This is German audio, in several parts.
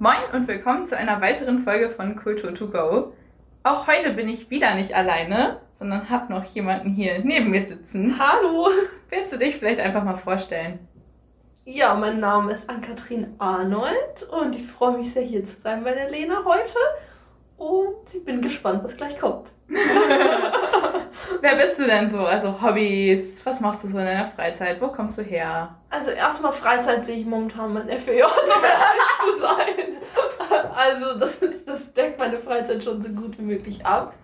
Moin und willkommen zu einer weiteren Folge von Kultur to go. Auch heute bin ich wieder nicht alleine, sondern habe noch jemanden hier neben mir sitzen. Hallo! Willst du dich vielleicht einfach mal vorstellen? Ja, mein Name ist Ann-Kathrin Arnold und ich freue mich sehr, hier zu sein bei der Lena heute. Und ich bin gespannt, was gleich kommt. Wer bist du denn so? Also Hobbys, was machst du so in deiner Freizeit? Wo kommst du her? Also erstmal Freizeit sehe ich momentan mein FEJ, um ehrlich zu sein. Also das, ist, das deckt meine Freizeit schon so gut wie möglich ab.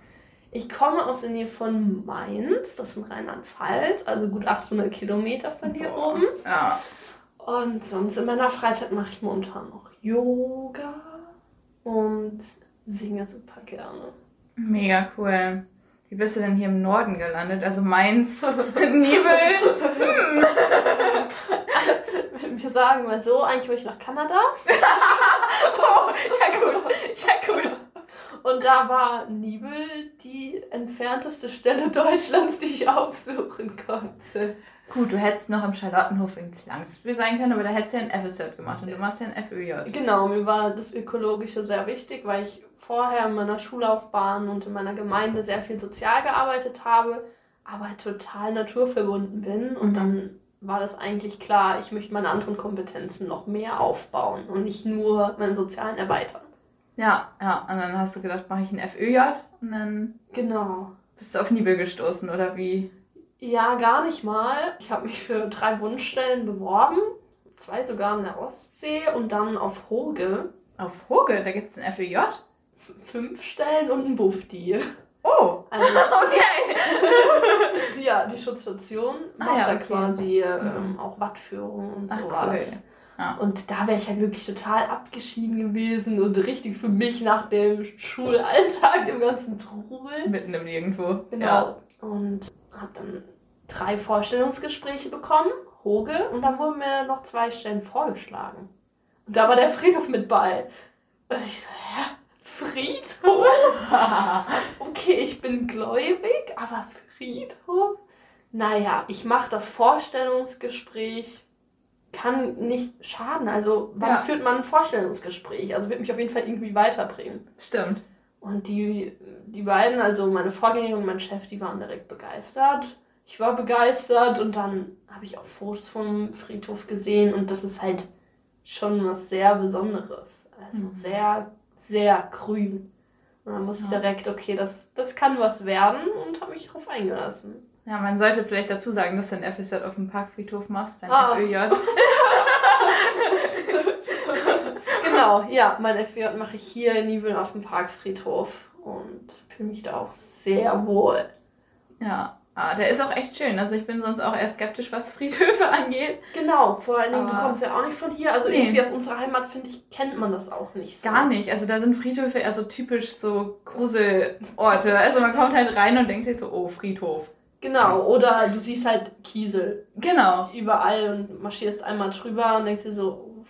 Ich komme aus der Nähe von Mainz, das ist in Rheinland-Pfalz, also gut 800 Kilometer von hier Boah. oben. Ja. Und sonst in meiner Freizeit mache ich momentan noch Yoga und singe super gerne. Mega cool. Wie bist du denn hier im Norden gelandet? Also Mainz, Nibel. Wir sagen mal so, eigentlich wollte ich nach Kanada Oh, ja gut, ja gut. und da war Nibel die entfernteste Stelle Deutschlands, die ich aufsuchen konnte. Gut, du hättest noch im Charlottenhof in Klangsspiel sein können, aber da hättest du ja ein FSJ gemacht und du machst ja ein FÖJ. Genau, mir war das Ökologische sehr wichtig, weil ich vorher in meiner Schullaufbahn und in meiner Gemeinde sehr viel sozial gearbeitet habe, aber halt total naturverbunden bin. Und Mhm. dann war das eigentlich klar, ich möchte meine anderen Kompetenzen noch mehr aufbauen und nicht nur meine sozialen erweitern. Ja, ja, und dann hast du gedacht, mache ich ein FÖJ und dann Genau. bist du auf Nibel gestoßen oder wie? Ja, gar nicht mal. Ich habe mich für drei Wunschstellen beworben. Zwei sogar in der Ostsee und dann auf Hoge. Auf Hoge, da gibt es ein FÖJ? Fünf Stellen und ein Buffdi. Oh, Also okay. ja, die Schutzstation Ah, macht ja, da okay. quasi ähm, auch Wattführung und Ach, sowas. cool. Ja. Und da wäre ich halt wirklich total abgeschieden gewesen und richtig für mich nach dem Schulalltag, dem ganzen Trubel. Mitten im Nirgendwo. Genau. Ja. Und habe dann drei Vorstellungsgespräche bekommen, Hoge, und dann wurden mir noch zwei Stellen vorgeschlagen. Und da war der Friedhof mit bei. Und ich so, hä? Friedhof? Okay, ich bin gläubig, aber Friedhof? Naja, ich mache das Vorstellungsgespräch. Kann nicht schaden. Also, wann Ja. führt man ein Vorstellungsgespräch? Also, wird mich auf jeden Fall irgendwie weiterbringen. Stimmt. Und die, die beiden, also meine Vorgängerin und mein Chef, die waren direkt begeistert. Ich war begeistert und dann habe ich auch Fotos vom Friedhof gesehen und das ist halt schon was sehr Besonderes. Also Mhm. sehr, sehr grün. Und dann wusste Ja. ich direkt, okay, das, das kann was werden und habe mich darauf eingelassen. Ja, man sollte vielleicht dazu sagen, dass du ein FSJ auf dem Parkfriedhof machst, dein Ah. FÖJ. Genau, ja, mein FJ mache ich hier in Nibeln auf dem Parkfriedhof und fühle mich da auch sehr wohl. Ja, ah, der ist auch echt schön. Also ich bin sonst auch eher skeptisch, was Friedhöfe angeht. Genau, vor allen Dingen, du Aber- kommst ja auch nicht von hier. Also Nee. irgendwie aus unserer Heimat, finde ich, kennt man das auch nicht so. Gar nicht. Also da sind Friedhöfe eher so typisch so Gruselorte. Also man kommt halt rein und denkt sich so, oh, Friedhof. Genau, oder du siehst halt Kiesel Genau. überall und marschierst einmal drüber und denkst dir so, uff.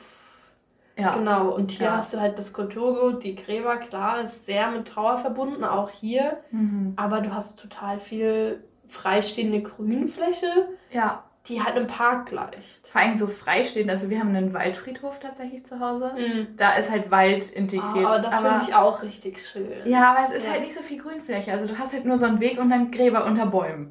Ja. Genau, und hier Ja. hast du halt das Kulturgut, die Gräber, klar, ist sehr mit Trauer verbunden, auch hier. Mhm. Aber du hast total viel freistehende Grünfläche, Ja. die halt im Park gleicht. Vor allem so freistehend. Also wir haben einen Waldfriedhof tatsächlich zu Hause. Mhm. Da ist halt Wald integriert. aber das finde ich auch richtig schön. Ja, aber es ist Ja. halt nicht so viel Grünfläche. Also du hast halt nur so einen Weg und dann Gräber unter Bäumen.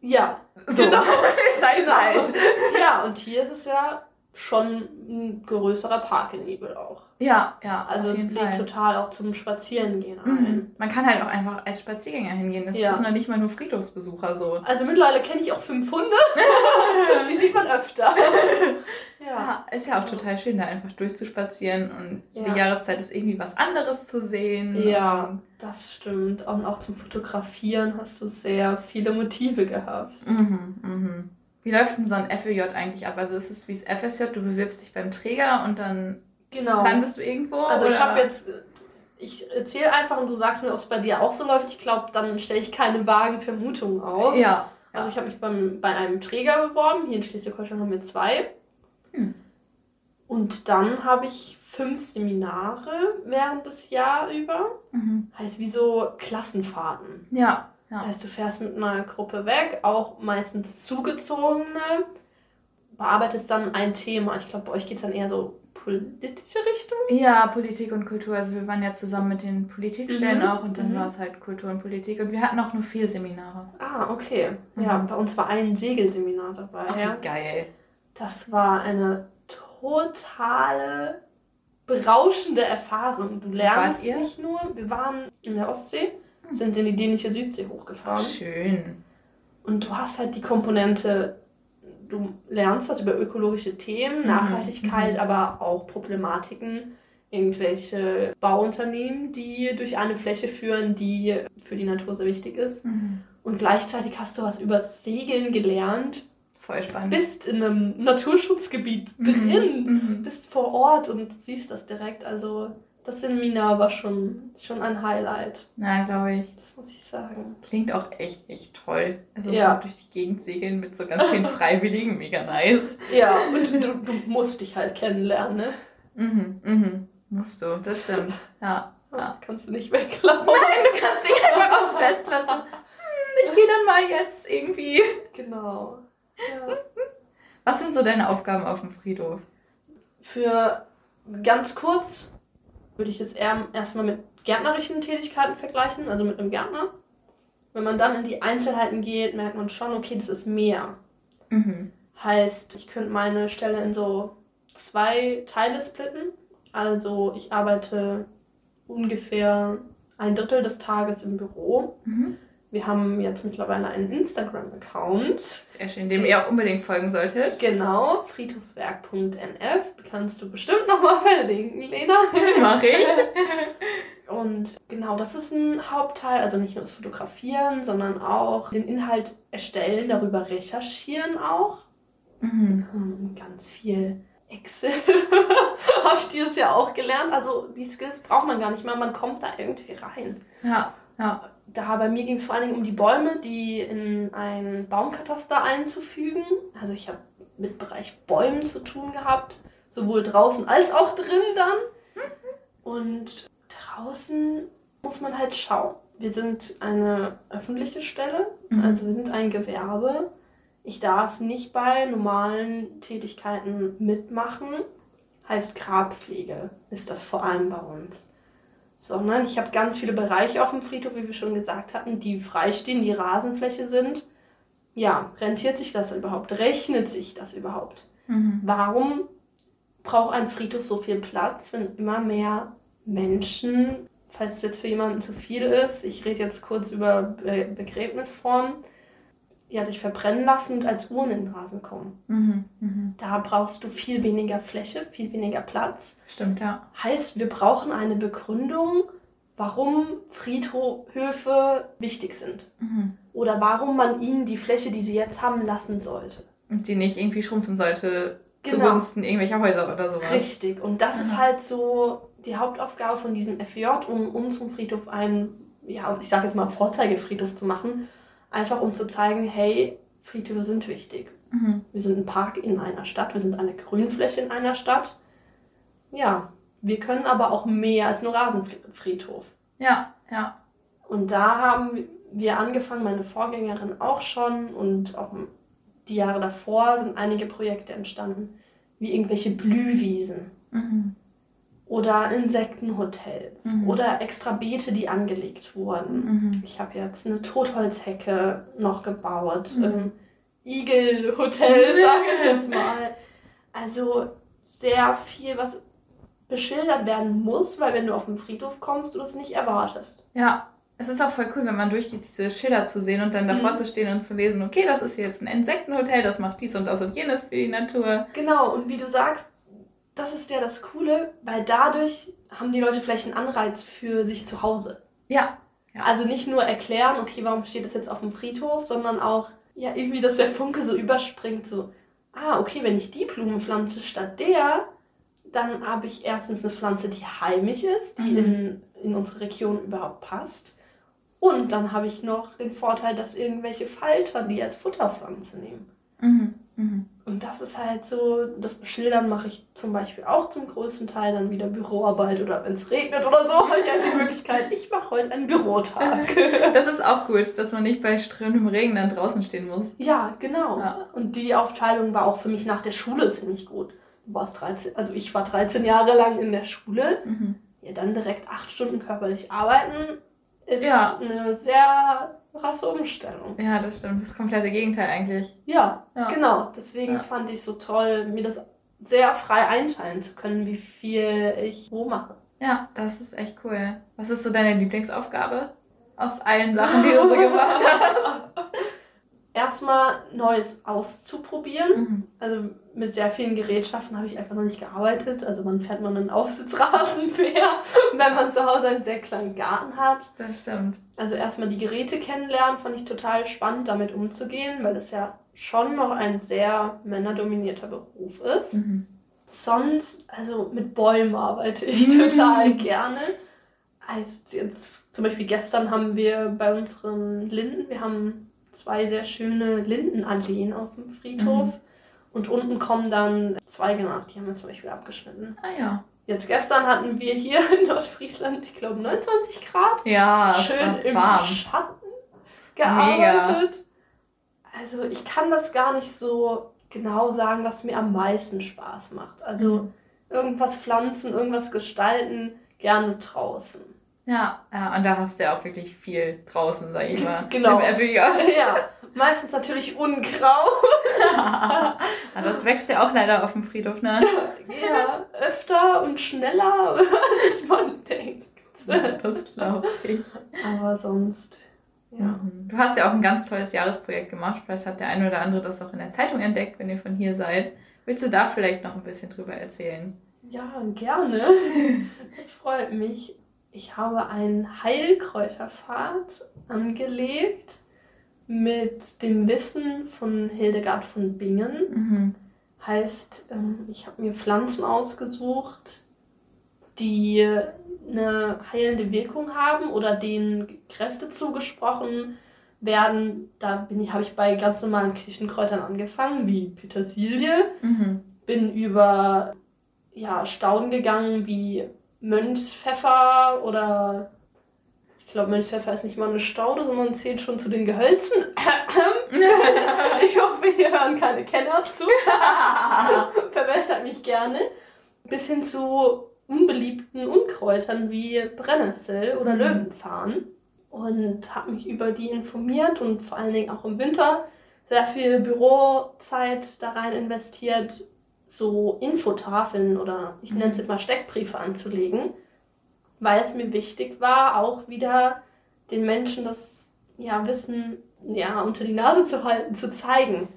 Ja, So. Genau. halt Genau. Wald. ja, und hier ist es ja schon ein größerer Park in Nebel auch. Ja, ja, Also auf jeden lädt Fall. total auch zum Spazierengehen ein. Mhm. Man kann halt auch einfach als Spaziergänger hingehen. Das Ja. ist noch nicht mal nur Friedhofsbesucher so. Also mittlerweile kenne ich auch fünf Hunde. Die sieht man öfter. ja. Ja, ist ja auch total schön, da einfach durchzuspazieren und so Ja. die Jahreszeit ist irgendwie was anderes zu sehen. Ja, Und- das stimmt. Und auch zum Fotografieren hast du sehr viele Motive gehabt. Mhm, mhm. Wie läuft denn so ein FÖJ eigentlich ab? Also ist es wie das FSJ, du bewirbst dich beim Träger und dann Genau. landest du irgendwo? Also ich oder? habe jetzt, ich erzähle einfach und du sagst mir, ob es bei dir auch so läuft. Ich glaube, dann stelle ich keine vagen Vermutungen auf. Ja. Also ich habe mich beim, bei einem Träger beworben. Hier in Schleswig-Holstein haben wir zwei. Hm. Und dann habe ich fünf Seminare während des Jahr über. Mhm. Heißt wie so Klassenfahrten. Ja. Ja. Heißt, du fährst mit einer Gruppe weg, auch meistens zugezogene, bearbeitest dann ein Thema. Ich glaube, bei euch geht es dann eher so politische Richtung? Ja, Politik und Kultur. Also wir waren ja zusammen mit den Politikstellen Mhm, auch und dann mhm. war es halt Kultur und Politik. Und wir hatten auch nur vier Seminare. Ah, okay. Ja, Mhm. bei uns war ein Segelseminar dabei. Ach, ja. geil. Das war eine totale, berauschende Erfahrung. Du lernst nicht nur, wir waren in der Ostsee, sind in die dänische Südsee hochgefahren. Schön. Und du hast halt die Komponente, du lernst was über ökologische Themen, Mhm, Nachhaltigkeit, mhm. aber auch Problematiken. Irgendwelche Bauunternehmen, die durch eine Fläche führen, die für die Natur sehr wichtig ist. Mhm. Und gleichzeitig hast du was über Segeln gelernt, Voll spannend. bist in einem Naturschutzgebiet Mhm, drin, mhm. bist vor Ort und siehst das direkt. Also das Seminar war schon, schon ein Highlight, Na, glaube ich. das muss ich sagen. Klingt auch echt, echt toll. Also Ja. so durch die Gegend segeln mit so ganz vielen Freiwilligen, mega nice. Ja, und du, du musst dich halt kennenlernen, ne? Mhm, mhm. Musst du, das stimmt. Ja. Das ja. kannst du nicht wegklauen. Nein, du kannst dich einfach aufs Festland so, hm, ich gehe dann mal jetzt irgendwie. Genau. Ja. Was sind so deine Aufgaben auf dem Friedhof? Für ganz kurz würde ich es eher erstmal mit gärtnerischen Tätigkeiten vergleichen, also mit einem Gärtner. Wenn man dann in die Einzelheiten geht, merkt man schon, okay, das ist mehr. Mhm. Heißt, ich könnte meine Stelle in so zwei Teile splitten. Also ich arbeite ungefähr ein Drittel des Tages im Büro. Mhm. Wir haben jetzt mittlerweile einen Instagram-Account. Sehr schön, dem ihr auch unbedingt folgen solltet. Genau, friedhofswerk.nf. Kannst du bestimmt nochmal verlinken, Lena. Mach ich. Und genau, das ist ein Hauptteil. Also nicht nur das Fotografieren, sondern auch den Inhalt erstellen, darüber recherchieren auch. Mhm. Hm, Ganz viel Excel habe ich dieses Jahr auch gelernt. Also die Skills braucht man gar nicht mehr, man kommt da irgendwie rein. Ja, ja. Da bei mir ging es vor allen Dingen um die Bäume, die in ein Baumkataster einzufügen. Also ich habe mit Bereich Bäumen zu tun gehabt, sowohl draußen als auch drin dann. Und draußen muss man halt schauen. Wir sind eine öffentliche Stelle, Mhm. also wir sind ein Gewerbe. Ich darf nicht bei normalen Tätigkeiten mitmachen. Heißt Grabpflege ist das vor allem bei uns. Sondern ich habe ganz viele Bereiche auf dem Friedhof, wie wir schon gesagt hatten, die freistehen, die Rasenfläche sind. Ja, rentiert sich das überhaupt? Rechnet sich das überhaupt? Mhm. Warum braucht ein Friedhof so viel Platz, wenn immer mehr Menschen, falls es jetzt für jemanden zu viel ist, ich rede jetzt kurz über Be Begräbnisformen, ja, sich verbrennen lassen und als Uhren in den Rasen kommen. Mhm. Mhm. Da brauchst du viel weniger Fläche, viel weniger Platz. Stimmt, ja. Heißt, wir brauchen eine Begründung, warum Friedhöfe wichtig sind. Mhm. Oder warum man ihnen die Fläche, die sie jetzt haben, lassen sollte. Und die nicht irgendwie schrumpfen sollte Genau. zugunsten irgendwelcher Häuser oder sowas. Richtig. Und das ist Aha. halt so die Hauptaufgabe von diesem FJ, um unseren Friedhof einen, ja, ich sage jetzt mal Vorzeigefriedhof zu machen. Einfach um zu zeigen, hey, Friedhöfe sind wichtig. Mhm. Wir sind ein Park in einer Stadt, wir sind eine Grünfläche in einer Stadt. Ja, wir können aber auch mehr als nur Rasenfriedhof. Ja, ja. Und da haben wir angefangen, meine Vorgängerin auch schon und auch die Jahre davor sind einige Projekte entstanden, wie irgendwelche Blühwiesen Mhm. Oder Insektenhotels Mhm. oder extra Beete, die angelegt wurden. Mhm. Ich habe jetzt eine Totholzhecke noch gebaut, Mhm. ähm, Igelhotel, sage ich jetzt mal. Also sehr viel, was beschildert werden muss, weil wenn du auf den Friedhof kommst, du das nicht erwartest. Ja, es ist auch voll cool, wenn man durchgeht, diese Schilder zu sehen und dann davor Mhm. zu stehen und zu lesen, okay, das ist jetzt ein Insektenhotel, das macht dies und das und jenes für die Natur. Genau, und wie du sagst, das ist ja das Coole, weil dadurch haben die Leute vielleicht einen Anreiz für sich zu Hause. Ja. Ja. Also nicht nur erklären, okay, warum steht das jetzt auf dem Friedhof, sondern auch, ja, irgendwie, dass der Funke so überspringt, so, ah, okay, wenn ich die Blumen pflanze statt der, dann habe ich erstens eine Pflanze, die heimisch ist, die Mhm. in, in unsere Region überhaupt passt. Und dann habe ich noch den Vorteil, dass irgendwelche Falter die als Futterpflanze nehmen. Mhm. Mhm. Und das ist halt so, das Beschildern mache ich zum Beispiel auch zum größten Teil dann wieder Büroarbeit oder wenn es regnet oder so, habe ich halt die Möglichkeit, ich mache heute einen Bürotag. Das ist auch gut, dass man nicht bei strömendem Regen dann draußen stehen muss. ja, genau. Ja. Und die Aufteilung war auch für mich nach der Schule ziemlich gut. du warst 13, also ich war 13 Jahre lang in der Schule, Mhm. ja, dann direkt acht Stunden körperlich arbeiten, ist Ja. eine sehr krasse Umstellung. Ja, das stimmt. Das komplette Gegenteil eigentlich. Ja, Ja. genau. Deswegen Ja. fand ich es so toll, mir das sehr frei einteilen zu können, wie viel ich wo mache. Ja, das ist echt cool. Was ist so deine Lieblingsaufgabe aus allen Sachen, die du so gemacht hast? Erstmal Neues auszuprobieren. Mhm. Also mit sehr vielen Gerätschaften habe ich einfach noch nicht gearbeitet. Also man fährt man einen Aufsitzrasenmäher, wenn man zu Hause einen sehr kleinen Garten hat. Das stimmt. Also erstmal die Geräte kennenlernen, fand ich total spannend, damit umzugehen, weil es ja schon noch ein sehr männerdominierter Beruf ist. Mhm. Sonst, also mit Bäumen arbeite ich Mhm. total gerne. Also jetzt zum Beispiel gestern haben wir bei unseren Linden, wir haben zwei sehr schöne Lindenalleen auf dem Friedhof. Mhm. Und unten kommen dann Zweige nach, die haben wir zum Beispiel abgeschnitten. Ah ja. Jetzt gestern hatten wir hier in Nordfriesland, ich glaube 29 Grad, Ja, schön im warm. Schatten gearbeitet. Also ich kann das gar nicht so genau sagen, was mir am meisten Spaß macht. Also Mhm. irgendwas pflanzen, irgendwas gestalten, gerne draußen. Ja, ja, und da hast du ja auch wirklich viel draußen, sag ich mal. Genau. Im FEJ. Ja, meistens natürlich Unkraut. ja, das wächst ja auch leider auf dem Friedhof, ne? Ja, öfter und schneller, als man denkt. Das glaube ich. Aber sonst, ja. Du hast ja auch ein ganz tolles Jahresprojekt gemacht. Vielleicht hat der eine oder andere das auch in der Zeitung entdeckt, wenn ihr von hier seid. Willst du da vielleicht noch ein bisschen drüber erzählen? Ja, gerne. Das freut mich. Ich habe einen Heilkräuterpfad angelegt mit dem Wissen von Hildegard von Bingen. Mhm. Heißt, ähm, ich habe mir Pflanzen ausgesucht, die eine heilende Wirkung haben oder denen Kräfte zugesprochen werden. Da bin ich, habe ich bei ganz normalen Küchenkräutern angefangen, wie Petersilie Mhm. bin über ja, Stauden gegangen wie Mönchspfeffer oder ich glaube, Mönchspfeffer ist nicht mal eine Staude, sondern zählt schon zu den Gehölzen. ich hoffe, hier hören keine Kenner zu. Verbessert mich gerne. Bis hin zu unbeliebten Unkräutern wie Brennnessel oder Mhm. Löwenzahn. Und habe mich über die informiert und vor allen Dingen auch im Winter sehr viel Bürozeit da rein investiert, so Infotafeln oder ich nenne es jetzt mal Steckbriefe anzulegen, weil es mir wichtig war, auch wieder den Menschen das ja, Wissen ja, unter die Nase zu halten, zu zeigen.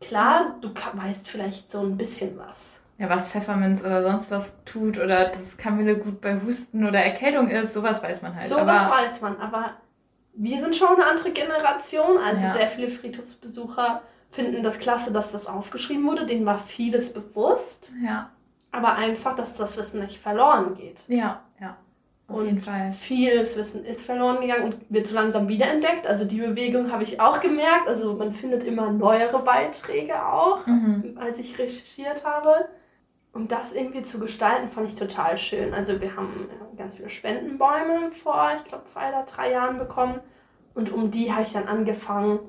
Klar, du ka- weißt vielleicht so ein bisschen was. Ja, was Pfefferminz oder sonst was tut oder dass Kamille gut bei Husten oder Erkältung ist, sowas weiß man halt. So was Aber weiß man, aber wir sind schon eine andere Generation. Also Ja. sehr viele Friedhofsbesucher finden das klasse, dass das aufgeschrieben wurde. Denen war vieles bewusst, ja, aber einfach, dass das Wissen nicht verloren geht. ja, ja. Auf Und jeden Fall. Vieles Wissen ist verloren gegangen und wird so langsam wiederentdeckt. Also die Bewegung habe ich auch gemerkt. Also man findet immer neuere Beiträge auch, Mhm. als ich recherchiert habe. Und das irgendwie zu gestalten, fand ich total schön. Also wir haben ganz viele Spendenbäume vor, ich glaube, zwei oder drei Jahren bekommen. Und um die habe ich dann angefangen,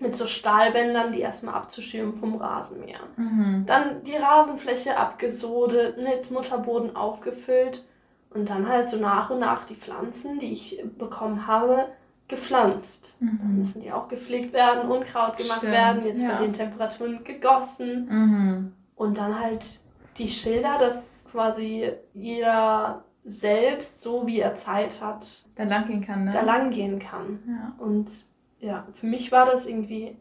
mit so Stahlbändern die erstmal abzuschirmen vom Rasenmäher. Mhm. Dann die Rasenfläche abgesodet, mit Mutterboden aufgefüllt und dann halt so nach und nach die Pflanzen, die ich bekommen habe, gepflanzt. Dann Mhm. müssen die auch gepflegt werden, Unkraut gemacht Stimmt, werden, jetzt ja. bei den Temperaturen gegossen. Mhm. Und dann halt die Schilder, dass quasi jeder selbst, so wie er Zeit hat, Da lang gehen kann, ne? da lang gehen kann. Ja. Und ja, für mich war das irgendwie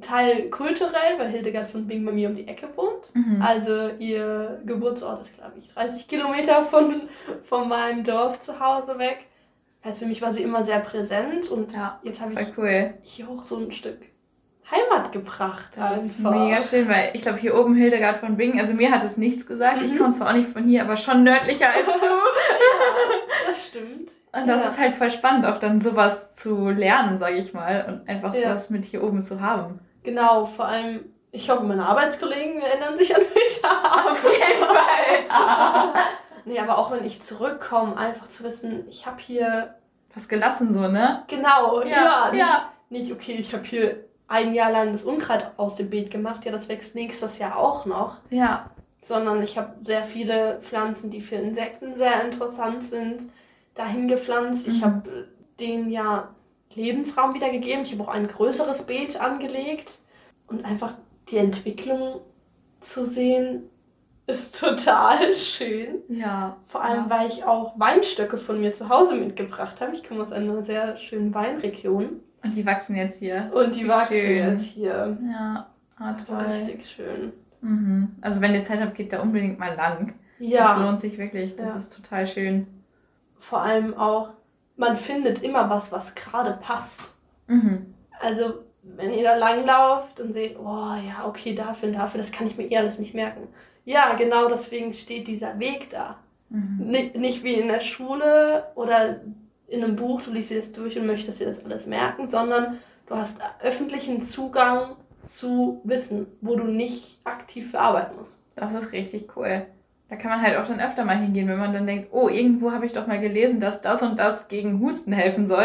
Teil kulturell, weil Hildegard von Bing bei mir um die Ecke wohnt. Mhm. Also ihr Geburtsort ist, glaube ich, 30 Kilometer von, von meinem Dorf zu Hause weg. Also für mich war sie immer sehr präsent und Ja, jetzt habe ich cool. hier auch so ein Stück Heimat gebracht. Das ist mega schön, weil ich glaube, hier oben Hildegard von Bingen, also mir hat es nichts gesagt. Ich Mhm. komme zwar auch nicht von hier, aber schon nördlicher als du. Das stimmt. Und das Ja. ist halt voll spannend, auch dann sowas zu lernen, sage ich mal. Und einfach Ja. sowas mit hier oben zu haben. Genau, vor allem, ich hoffe, meine Arbeitskollegen erinnern sich an mich. Auf jeden Fall. nee, aber auch wenn ich zurückkomme, einfach zu wissen, ich habe hier, Was gelassen so, ne? genau, Ja, ja, nicht, ja. nicht okay, ich habe hier ein Jahr lang das Unkraut aus dem Beet gemacht, ja, das wächst nächstes Jahr auch noch. Ja. sondern ich habe sehr viele Pflanzen, die für Insekten sehr interessant sind, dahin gepflanzt. Ich Mhm. habe äh, denen ja Lebensraum wieder gegeben. Ich habe auch ein größeres Beet angelegt und einfach die Entwicklung zu sehen ist total schön. Ja. Vor allem, Ja. weil ich auch Weinstöcke von mir zu Hause mitgebracht habe. Ich komme aus einer sehr schönen Weinregion Und die wachsen jetzt hier. und die Wie wachsen schön. jetzt hier. Ja. Ah, toll. Richtig schön. Mhm. Also wenn ihr Zeit habt, geht da unbedingt mal lang. Das Ja, lohnt sich wirklich. Das Ja. ist total schön. Vor allem auch, man findet immer was, was gerade passt. Mhm. Also, wenn ihr da langlauft und seht, oh ja, okay, dafür und dafür, das kann ich mir eh alles nicht merken. Ja, genau deswegen steht dieser Weg da. Mhm. Nicht, nicht wie in der Schule oder in einem Buch, du liest dir das durch und möchtest dir das alles merken, sondern du hast öffentlichen Zugang zu Wissen, wo du nicht aktiv für arbeiten musst. Das ist richtig cool. Da kann man halt auch dann öfter mal hingehen, wenn man dann denkt, oh, irgendwo habe ich doch mal gelesen, dass das und das gegen Husten helfen soll.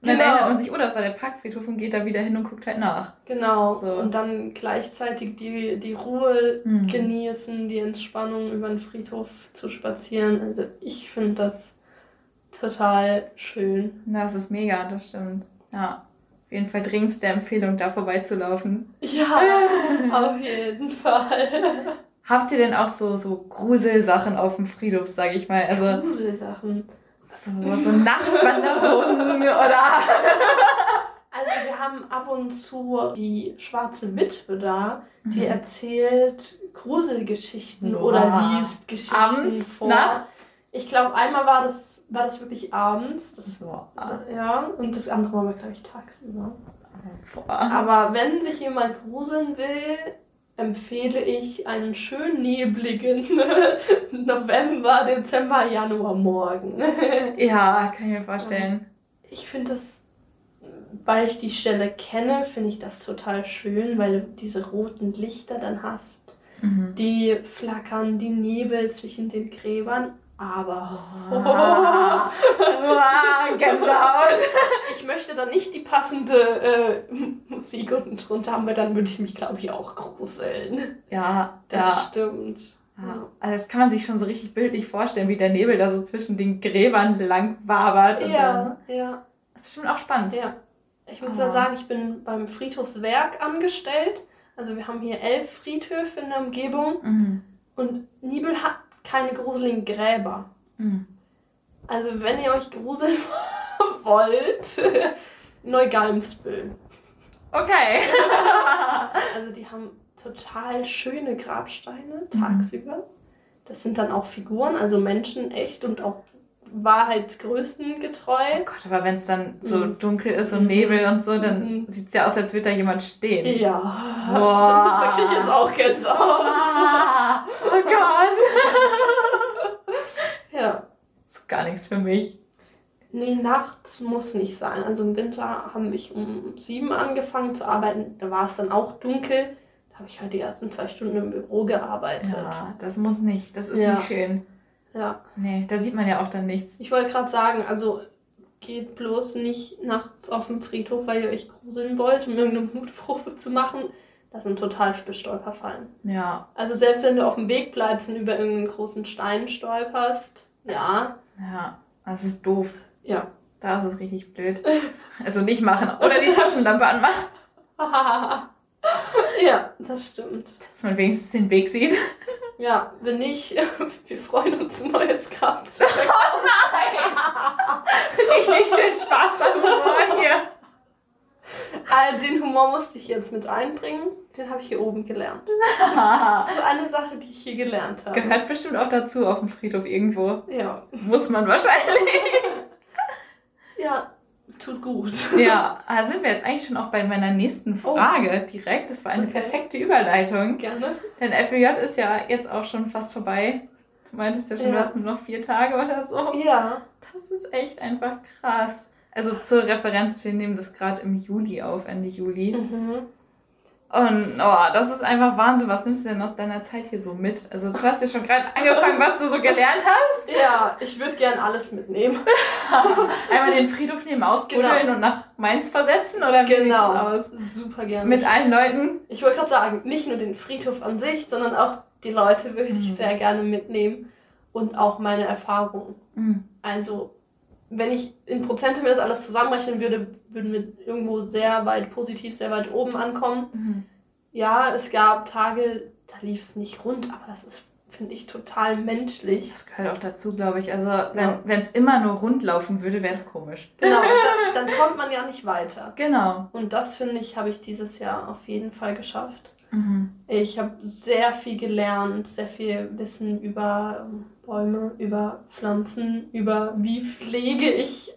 Und dann Genau. erinnert man sich, oh, das war der Parkfriedhof und geht da wieder hin und guckt halt nach. Genau. So. Und dann gleichzeitig die, die Ruhe Mhm. genießen, die Entspannung über den Friedhof zu spazieren. Also ich finde das total schön. Das ist mega, das stimmt. Ja. Auf jeden Fall dringendste Empfehlung, da vorbeizulaufen. Ja, auf jeden Fall. Habt ihr denn auch so, so Gruselsachen auf dem Friedhof, sage ich mal? Also Gruselsachen. so, so Nachtwanderungen oder. Also wir haben ab und zu die schwarze Witwe da, die Mhm. erzählt Gruselgeschichten Wow. oder liest Geschichten Abends, vor. nachts. Ich glaube, einmal war das, war das wirklich abends. Das, So, ja, und das andere war, glaube ich, tagsüber. boah. Aber wenn sich jemand gruseln will, empfehle ich einen schön nebligen November, Dezember, Januar Morgen. Ja, kann ich mir vorstellen. Ich finde das, weil ich die Stelle kenne, finde ich das total schön, weil du diese roten Lichter dann hast. Mhm. Die flackern, die Nebel zwischen den Gräbern. Aber Ah. Wow, Gänsehaut. Ich möchte da nicht die passende äh, Musik unten drunter haben, weil dann würde ich mich, glaube ich, auch gruseln. Ja, Das ja. stimmt. ja. Also das kann man sich schon so richtig bildlich vorstellen, wie der Nebel da so zwischen den Gräbern lang wabert. Ja, dann, ja, das ist bestimmt auch spannend. ja. Ich muss Ah. ja sagen, ich bin beim Friedhofswerk angestellt. Also wir haben hier elf Friedhöfe in der Umgebung Mhm. und Nibel hat keine gruseligen Gräber. Mhm. Also wenn ihr euch gruseln wollt, Neugalmsbüll. Okay. Also die haben total schöne Grabsteine Mhm. tagsüber. Das sind dann auch Figuren, also Menschen echt und auch Wahrheitsgrößen getreu. Oh Gott, aber wenn es dann so Mhm. dunkel ist und Mhm. Nebel und so, dann Mhm. sieht es ja aus, als würde da jemand stehen. Ja. Boah. Da krieg ich jetzt auch Gänsehaut. Oh Gott. Ja. ist gar nichts für mich. Nee, nachts muss nicht sein. Also im Winter haben wir um sieben angefangen zu arbeiten. Da war es dann auch dunkel. Da habe ich halt die ersten zwei Stunden im Büro gearbeitet. Ja, das muss nicht. Das ist Ja. nicht schön. ja. Nee, da sieht man ja auch dann nichts. Ich wollte gerade sagen, also geht bloß nicht nachts auf den Friedhof, weil ihr euch gruseln wollt, um irgendeine Mutprobe zu machen. Das sind total viele Stolperfallen. Ja, Also selbst wenn du auf dem Weg bleibst und über irgendeinen großen Stein stolperst, ja, ja, das ist doof. Ja. Da ist es richtig blöd. Also nicht machen. Oder die Taschenlampe anmachen, ja, das stimmt. dass man wenigstens den Weg sieht. Ja, wenn nicht, wir freuen uns, ein neues Grab zu entdecken. Richtig schön Spaß am Humor hier. Äh, Den Humor musste ich jetzt mit einbringen. Den habe ich hier oben gelernt. Das ist eine Sache, die ich hier gelernt habe. Gehört bestimmt auch dazu auf dem Friedhof irgendwo. Ja. Muss man wahrscheinlich. Ja, tut gut. Ja, da sind wir jetzt eigentlich schon auch bei meiner nächsten Frage direkt. Das war eine Okay. perfekte Überleitung. Gerne. Denn FWJ ist ja jetzt auch schon fast vorbei. Du meintest ja schon, Ja. du hast nur noch vier Tage oder so. Ja. Das ist echt einfach krass. Also zur Referenz, wir nehmen das gerade im Juli auf, Ende Juli. Mhm. Und oh, das ist einfach Wahnsinn. Was nimmst du denn aus deiner Zeit hier so mit? Also du hast ja schon gerade angefangen, was du so gelernt hast. Ja, ich würde gern alles mitnehmen. Einmal den Friedhof nehmen, ausbuddeln Genau. und nach Mainz versetzen oder wie sieht das aus? Super gerne. Mit allen Leuten? ich wollte gerade sagen, nicht nur den Friedhof an sich, sondern auch die Leute würde ich Mhm. sehr gerne mitnehmen und auch meine Erfahrungen. Mhm. Also, wenn ich in Prozente mir das alles zusammenrechnen würde, würden wir irgendwo sehr weit positiv, sehr weit oben ankommen. Mhm. Ja, es gab Tage, da lief es nicht rund, aber das ist, finde ich, total menschlich. Das gehört auch dazu, glaube ich. Also, wenn es immer nur rund laufen würde, wäre es komisch. Genau, da, dann kommt man ja nicht weiter. Genau. Und das, finde ich, habe ich dieses Jahr auf jeden Fall geschafft. Mhm. Ich habe sehr viel gelernt, sehr viel Wissen über Bäume, über Pflanzen, über wie pflege ich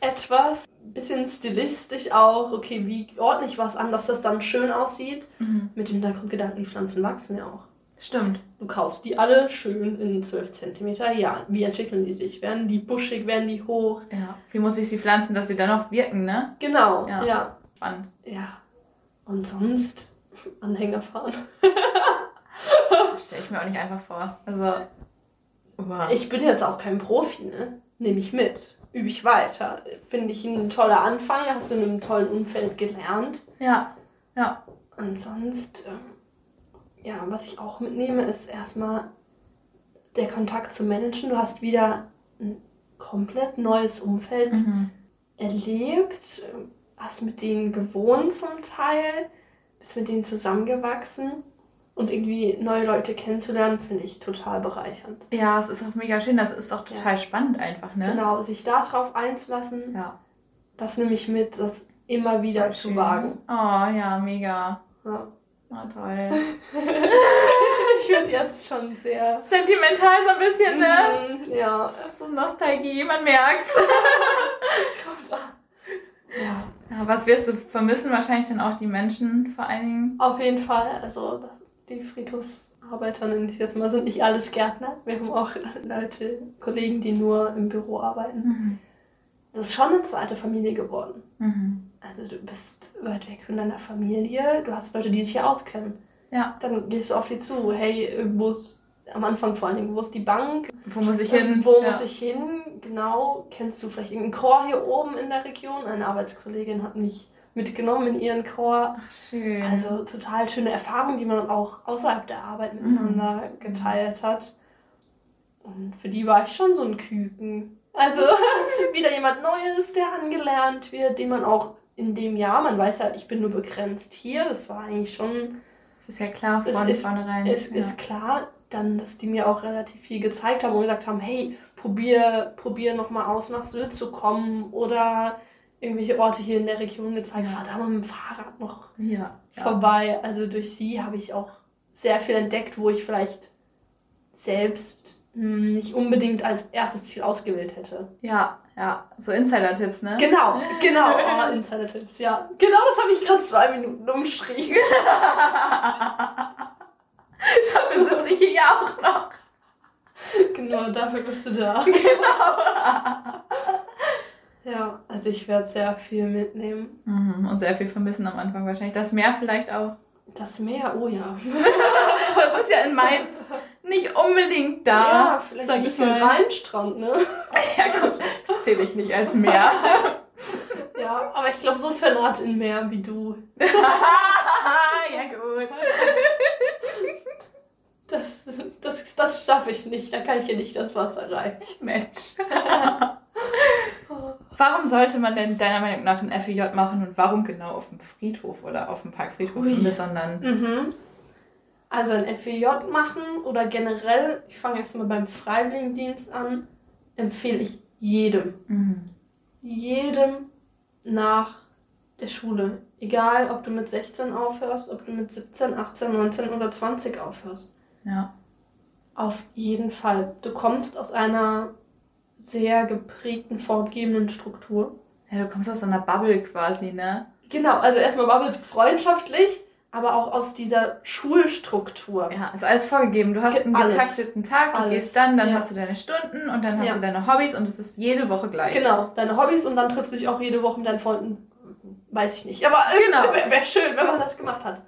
etwas. Bisschen stilistisch auch, okay, wie ordne ich was an, dass das dann schön aussieht. Mhm. Mit dem Hintergrundgedanken, die Pflanzen wachsen ja auch. Stimmt. Du kaufst die alle schön in 12 cm. Ja, wie entwickeln die sich? Werden die buschig, werden die hoch? Ja. Wie muss ich sie pflanzen, dass sie dann noch wirken, ne? Genau, Ja. ja. Spannend. Ja. Und sonst Anhänger fahren. Stelle ich mir auch nicht einfach vor. Also. Wow. Ich bin jetzt auch kein Profi, ne? Nehme ich mit. Übe ich weiter. Finde ich ein toller Anfang. Hast du in einem tollen Umfeld gelernt. Ja. Ja. Und sonst, ähm, ja, was ich auch mitnehme, ist erstmal der Kontakt zu Menschen. Du hast wieder ein komplett neues Umfeld Mhm. erlebt, ähm, hast mit denen gewohnt zum Teil, bist mit denen zusammengewachsen. Und irgendwie neue Leute kennenzulernen, finde ich total bereichernd. Ja, es ist auch mega schön. Das ist auch total spannend einfach, ne? Genau, sich darauf einzulassen, Ja. das nehme ich mit, das immer wieder zu Schön. wagen. Oh, ja, mega. Ja. Oh, toll. Ich werde jetzt schon sehr. Sentimental so ein bisschen, ne? Mhm, Ja. Das ist so Nostalgie, man merkt's. ja, Ja, was wirst du vermissen? Wahrscheinlich dann auch die Menschen vor allen Dingen. auf jeden Fall. Also die Friedhofsarbeiter, nenne ich jetzt mal, sind nicht alles Gärtner. Wir haben auch Leute, Kollegen, die nur im Büro arbeiten. Mhm. Das ist schon eine zweite Familie geworden. Mhm. Also du bist weit weg von deiner Familie, du hast Leute, die sich hier auskennen. Ja. Dann gehst du auf die zu, hey, wo ist, am Anfang vor allen Dingen, wo ist die Bank? Wo muss ich hin? Wo ja. muss ich hin? Genau. Kennst du vielleicht irgendeinen Chor hier oben in der Region? Eine Arbeitskollegin hat mich mitgenommen in ihren Chor. Ach, schön. Also total schöne Erfahrungen, die man auch außerhalb der Arbeit miteinander geteilt hat. Und für die war ich schon so ein Küken. Also wieder jemand Neues, der angelernt wird, den man auch in dem Jahr, man weiß ja, ich bin nur begrenzt hier, das war eigentlich schon das ist ja klar von ist- vornherein. es ja. ist klar, dann, dass die mir auch relativ viel gezeigt haben und gesagt haben, hey, probier, probier nochmal aus, nach Sylt zu kommen oder irgendwelche Orte hier in der Region gezeigt. Ja. Fahr da mal mit dem Fahrrad noch ja. ja. vorbei. Also durch sie habe ich auch sehr viel entdeckt, wo ich vielleicht selbst mh, nicht unbedingt als erstes Ziel ausgewählt hätte. Ja, ja. So Insider-Tipps, ne? Genau, genau. Oh, Insider-Tipps, ja. Genau das habe ich gerade zwei Minuten umschrieben. Dafür sitze ich hier ja auch noch. Genau, dafür bist du da. Ja, also ich werde sehr viel mitnehmen. Mhm. Und sehr viel vermissen am Anfang wahrscheinlich. Das Meer vielleicht auch. Das Meer, oh ja. Das ist ja in Mainz nicht unbedingt da. ja, vielleicht sag ein bisschen. Rheinstrand, ne? Ja gut, das zähle ich nicht als Meer. Ja, aber ich glaube, so vernarrt in Meer wie du, ja gut. Das, das, das schaffe ich nicht. Da kann ich ja nicht das Wasser rein. Mensch. Warum sollte man denn deiner Meinung nach ein FEJ machen und warum genau auf dem Friedhof oder auf dem Parkfriedhof Ui. im Besonderen? Mhm. Also ein FEJ machen oder generell, ich fange jetzt mal beim Freiwilligendienst an, empfehle ich jedem. Mhm. Jedem nach der Schule. Egal, ob du mit 16 aufhörst, ob du mit 17, 18, 19 oder 20 aufhörst. Ja. Auf jeden Fall. Du kommst aus einer sehr geprägten, fortgebenden Struktur. ja, du kommst aus einer Bubble quasi, ne? Genau, also erstmal Bubbles freundschaftlich, aber auch aus dieser Schulstruktur. Ja, ist alles vorgegeben. Du hast einen Alles. getakteten Tag, du Alles. gehst dann, dann Ja. hast du deine Stunden und dann hast Ja. du deine Hobbys und es ist jede Woche gleich. Genau, deine Hobbys und dann triffst du dich auch jede Woche mit deinen Freunden. Weiß ich nicht, aber Genau. wäre wär schön, wenn man das gemacht hat.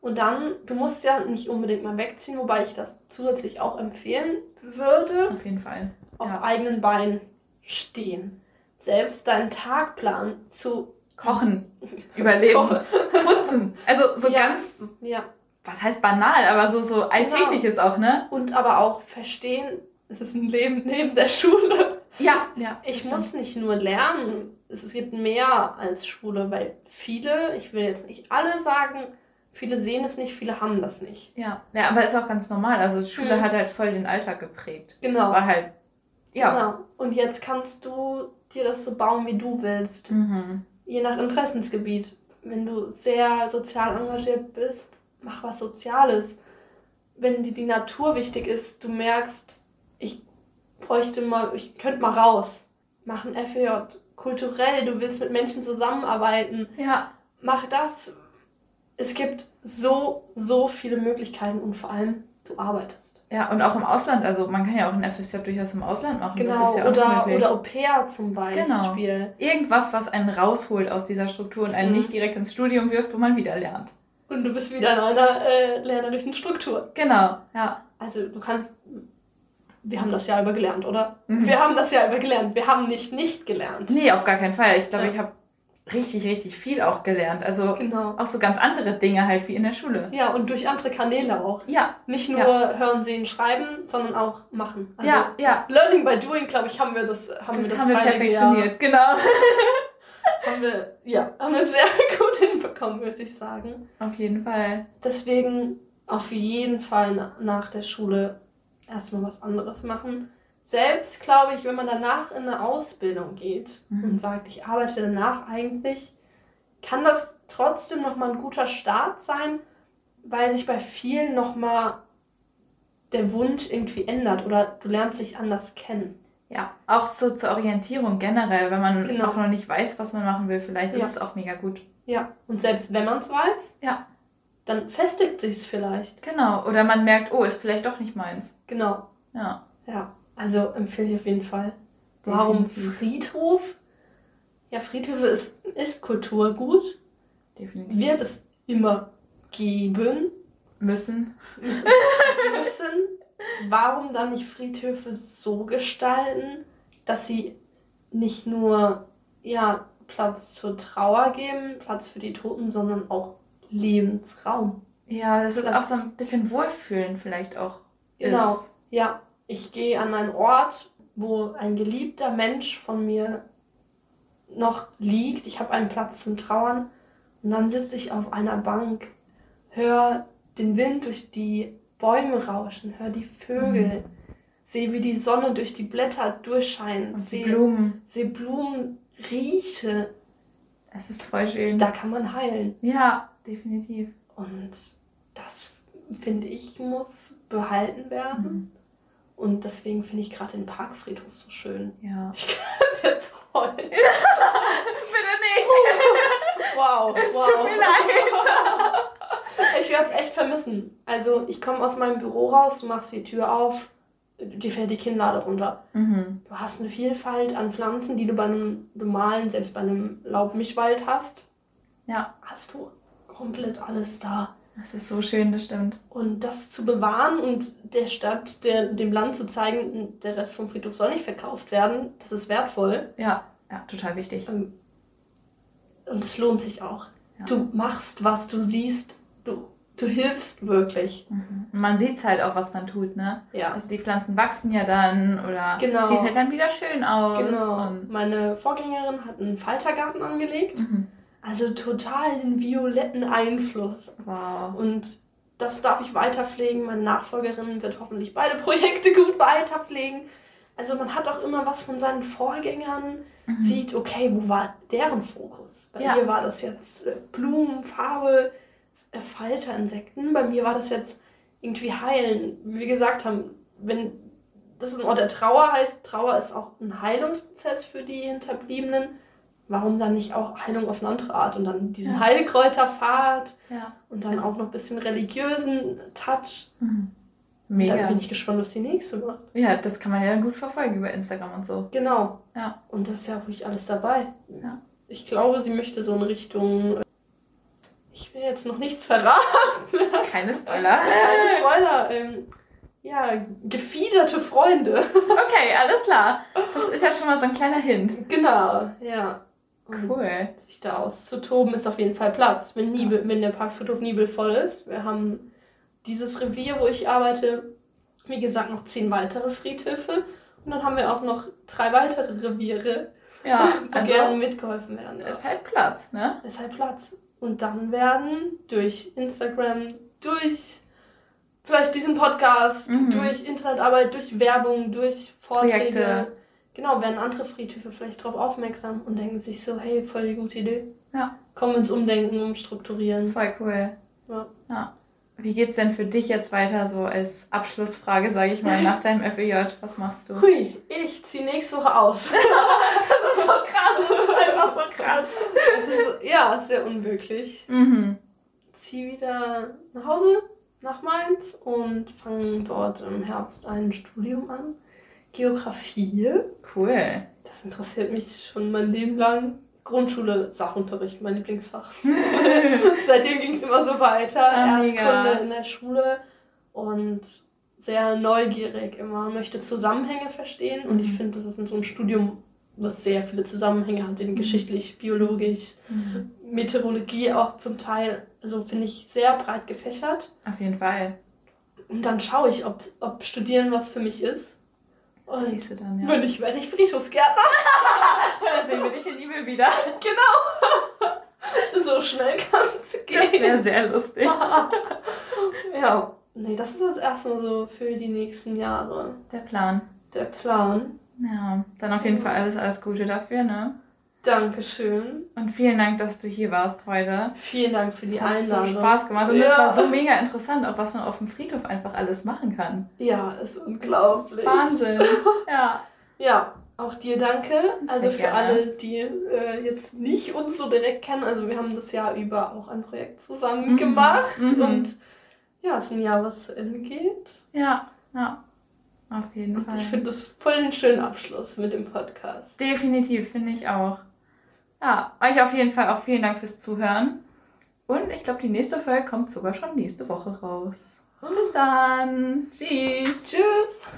Und dann, du musst ja nicht unbedingt mal wegziehen, wobei ich das zusätzlich auch empfehlen würde, Auf jeden Fall. auf Ja. eigenen Beinen stehen. Selbst deinen Tagplan zu Kochen, überleben, Kochen. putzen. Also so Ja. ganz Ja, was heißt banal, aber so, so alltägliches auch, ne? Und aber auch verstehen, es ist ein Leben neben der Schule. Ja, ja. Ich muss nicht nur lernen, es gibt mehr als Schule, weil viele, ich will jetzt nicht alle sagen, viele sehen es nicht, viele haben das nicht. Ja, ja aber ist auch ganz normal. Also Schule Mhm. hat halt voll den Alltag geprägt. Genau. Das war halt, ja. Genau. Und jetzt kannst du dir das so bauen, wie du willst. Mhm. Je nach Interessensgebiet. Wenn du sehr sozial engagiert bist, mach was Soziales. Wenn dir die Natur wichtig ist, du merkst, ich bräuchte mal, ich könnte mal raus. Mach ein FEJ. Kulturell, du willst mit Menschen zusammenarbeiten. Ja, Mach das. Es gibt so, so viele Möglichkeiten und vor allem, du arbeitest. ja, und auch im Ausland. Also man kann ja auch ein FSJ durchaus im Ausland machen. Genau, das ist ja oder, oder Au pair zum Beispiel. Genau. Irgendwas, was einen rausholt aus dieser Struktur und einen Mhm. nicht direkt ins Studium wirft, wo man wieder lernt. Und du bist wieder in einer äh, lernerischen Struktur. Genau, ja. Also du kannst. Wir haben das Jahr über gelernt, oder? Mhm. Wir haben das Jahr über gelernt. Wir haben nicht nicht gelernt. Nee, auf gar keinen Fall. Ich glaube, Ja. ich habe richtig, richtig viel auch gelernt. Also Genau. auch so ganz andere Dinge halt wie in der Schule. Ja, und durch andere Kanäle auch. Ja, Nicht nur hören, sehen, schreiben, sondern auch machen. Also ja, ja. Learning by doing, glaube ich, haben wir das haben Das, wir das haben wir perfektioniert, genau. Jahr- Haben wir, ja, haben wir sehr gut hinbekommen, würde ich sagen. Auf jeden Fall. Deswegen auf jeden Fall na- nach der Schule erstmal was anderes machen. Selbst glaube ich, wenn man danach in eine Ausbildung geht Mhm. und sagt, ich arbeite danach eigentlich, kann das trotzdem nochmal ein guter Start sein, weil sich bei vielen nochmal der Wunsch irgendwie ändert oder du lernst dich anders kennen. Ja, auch so zur Orientierung generell, wenn man Genau. auch noch nicht weiß, was man machen will, vielleicht Ja. ist es auch mega gut. Ja, und selbst wenn man es weiß, Ja. dann festigt sich es vielleicht. Genau. Oder man merkt, oh, ist vielleicht doch nicht meins. Genau. Ja. Ja, also empfehle ich auf jeden Fall. Warum Definitiv. Friedhof? Ja, Friedhöfe ist, ist Kulturgut. Definitiv. Wird es immer geben müssen. müssen. Warum dann nicht Friedhöfe so gestalten, dass sie nicht nur ja, Platz zur Trauer geben, Platz für die Toten, sondern auch Lebensraum? Ja, das ist auch so ein bisschen Wohlfühlen vielleicht auch. Genau. Ist. Ja, ich gehe an einen Ort, wo ein geliebter Mensch von mir noch liegt. Ich habe einen Platz zum Trauern. Und dann sitze ich auf einer Bank, höre den Wind durch die Bäume rauschen, höre die Vögel, sehe, wie die Sonne durch die Blätter durchscheint, Und sehe, Blumen. sehe Blumen, rieche. Es ist voll schön. Da kann man heilen. Ja, definitiv. Und das, finde ich, muss behalten werden. Mhm. Und deswegen finde ich gerade den Parkfriedhof so schön. Ja. Jetzt heulen. Bitte nicht! Wow, Es wow. tut mir leid. Ich werde es echt vermissen. Also ich komme aus meinem Büro raus, du machst die Tür auf, dir fällt die Kinnlade runter. Mhm. Du hast eine Vielfalt an Pflanzen, die du bei einem normalen, selbst bei einem Laubmischwald hast. Ja. Hast du komplett alles da. Das ist so schön, das stimmt. Und das zu bewahren und der Stadt, der, dem Land zu zeigen, der Rest vom Friedhof soll nicht verkauft werden, das ist wertvoll. Ja, ja, total wichtig. Ähm, Und es lohnt sich auch. Ja. Du machst was, du siehst, du, du hilfst wirklich. Mhm. Man sieht halt auch, was man tut, ne? Ja. Also die Pflanzen wachsen ja dann oder Genau. sieht halt dann wieder schön aus. Genau. Meine Vorgängerin hat einen Faltergarten angelegt. mhm. Also total den violetten Einfluss. Wow. Und das darf ich weiterpflegen. Meine Nachfolgerin wird hoffentlich beide Projekte gut weiterpflegen. Also man hat auch immer was von seinen Vorgängern, Mhm. sieht, okay, wo war deren Fokus? Bei Ja. ihr war das jetzt äh, Blumen, Farbe, äh, Falter, Insekten. Bei mir war das jetzt irgendwie heilen. Wie wir gesagt haben, wenn das ein Ort der Trauer heißt, Trauer ist auch ein Heilungsprozess für die Hinterbliebenen. Warum dann nicht auch Heilung auf eine andere Art und dann diesen Ja. Heilkräuterpfad Ja. und dann auch noch ein bisschen religiösen Touch. Mhm. Da Mega. bin ich gespannt, was die nächste macht. Ja, das kann man ja dann gut verfolgen über Instagram und so. Genau. Ja. Und das ist ja ruhig alles dabei. Ja. Ich glaube, sie möchte so in Richtung. Ich will jetzt noch nichts verraten. Keine Spoiler. Keine Spoiler. Ähm, ja, gefiederte Freunde. Okay, alles klar. Das ist ja schon mal so ein kleiner Hint. Genau, ja. Und Cool. sich da auszutoben ist auf jeden Fall Platz, wenn, Niebel, wenn der Parkfriedhof Niebel voll ist. Wir haben dieses Revier, wo ich arbeite, wie gesagt, noch zehn weitere Friedhöfe. Und dann haben wir auch noch drei weitere Reviere, Ja, wo also gerne mitgeholfen werden. ist halt Platz, ne? ist halt Platz. Und dann werden durch Instagram, durch vielleicht diesen Podcast, Mhm. durch Internetarbeit, durch Werbung, durch Vorträge, Projekte. Genau, werden andere Friedhöfe vielleicht darauf aufmerksam und denken sich so, hey, voll die gute Idee. Ja. Kommen ins Umdenken, umstrukturieren. Voll cool. Ja. ja. Wie geht's denn für dich jetzt weiter, so als Abschlussfrage, sage ich mal, nach deinem FEJ? Was machst du? Hui, ich ziehe nächste Woche aus. Das ist so krass, das ist einfach so krass. Ist, ja, sehr unwirklich. Mhm. Ziehe wieder nach Hause, nach Mainz und fange dort im Herbst ein Studium an. Geografie. Cool. Das interessiert mich schon mein Leben lang. Grundschule, Sachunterricht, mein Lieblingsfach. Seitdem ging es immer so weiter. Ah. Erstkunde in der Schule und sehr neugierig immer, möchte Zusammenhänge verstehen. Und ich Mhm. finde, das ist so ein Studium, was sehr viele Zusammenhänge hat, in geschichtlich, biologisch, Mhm. Meteorologie auch zum Teil. Also finde ich sehr breit gefächert. Auf jeden Fall. Und dann schaue ich, ob, ob Studieren was für mich ist. Und siehst du dann, ja. wenn ich, werde ich Friedhofsgärtner. Dann sehen wir dich in Liebe wieder. So schnell kann es gehen. Das wäre sehr lustig. ja, nee, das ist jetzt erstmal so für die nächsten Jahre Der Plan. der Plan. Ja, dann auf jeden Fall alles, alles Gute dafür, ne? Dankeschön. Und vielen Dank, dass du hier warst heute. Vielen Dank für die Es hat Einladung. so Spaß gemacht und Ja. es war so mega interessant, auch was man auf dem Friedhof einfach alles machen kann. Ja, ist Das unglaublich. ist Wahnsinn. Ja. Ja, auch dir danke. Sehr Also für gerne. alle, die äh, jetzt nicht uns so direkt kennen. Also wir haben das Jahr über auch ein Projekt zusammen Mhm. gemacht. Mhm. Und ja, es ist ein Jahr, was zu Ende geht. Ja, ja. Auf jeden Und Fall. ich finde das voll den schönen Abschluss mit dem Podcast. Definitiv, finde ich auch. Ja, euch auf jeden Fall auch vielen Dank fürs Zuhören. Und ich glaube, die nächste Folge kommt sogar schon nächste Woche raus. Bis dann. Tschüss. Tschüss!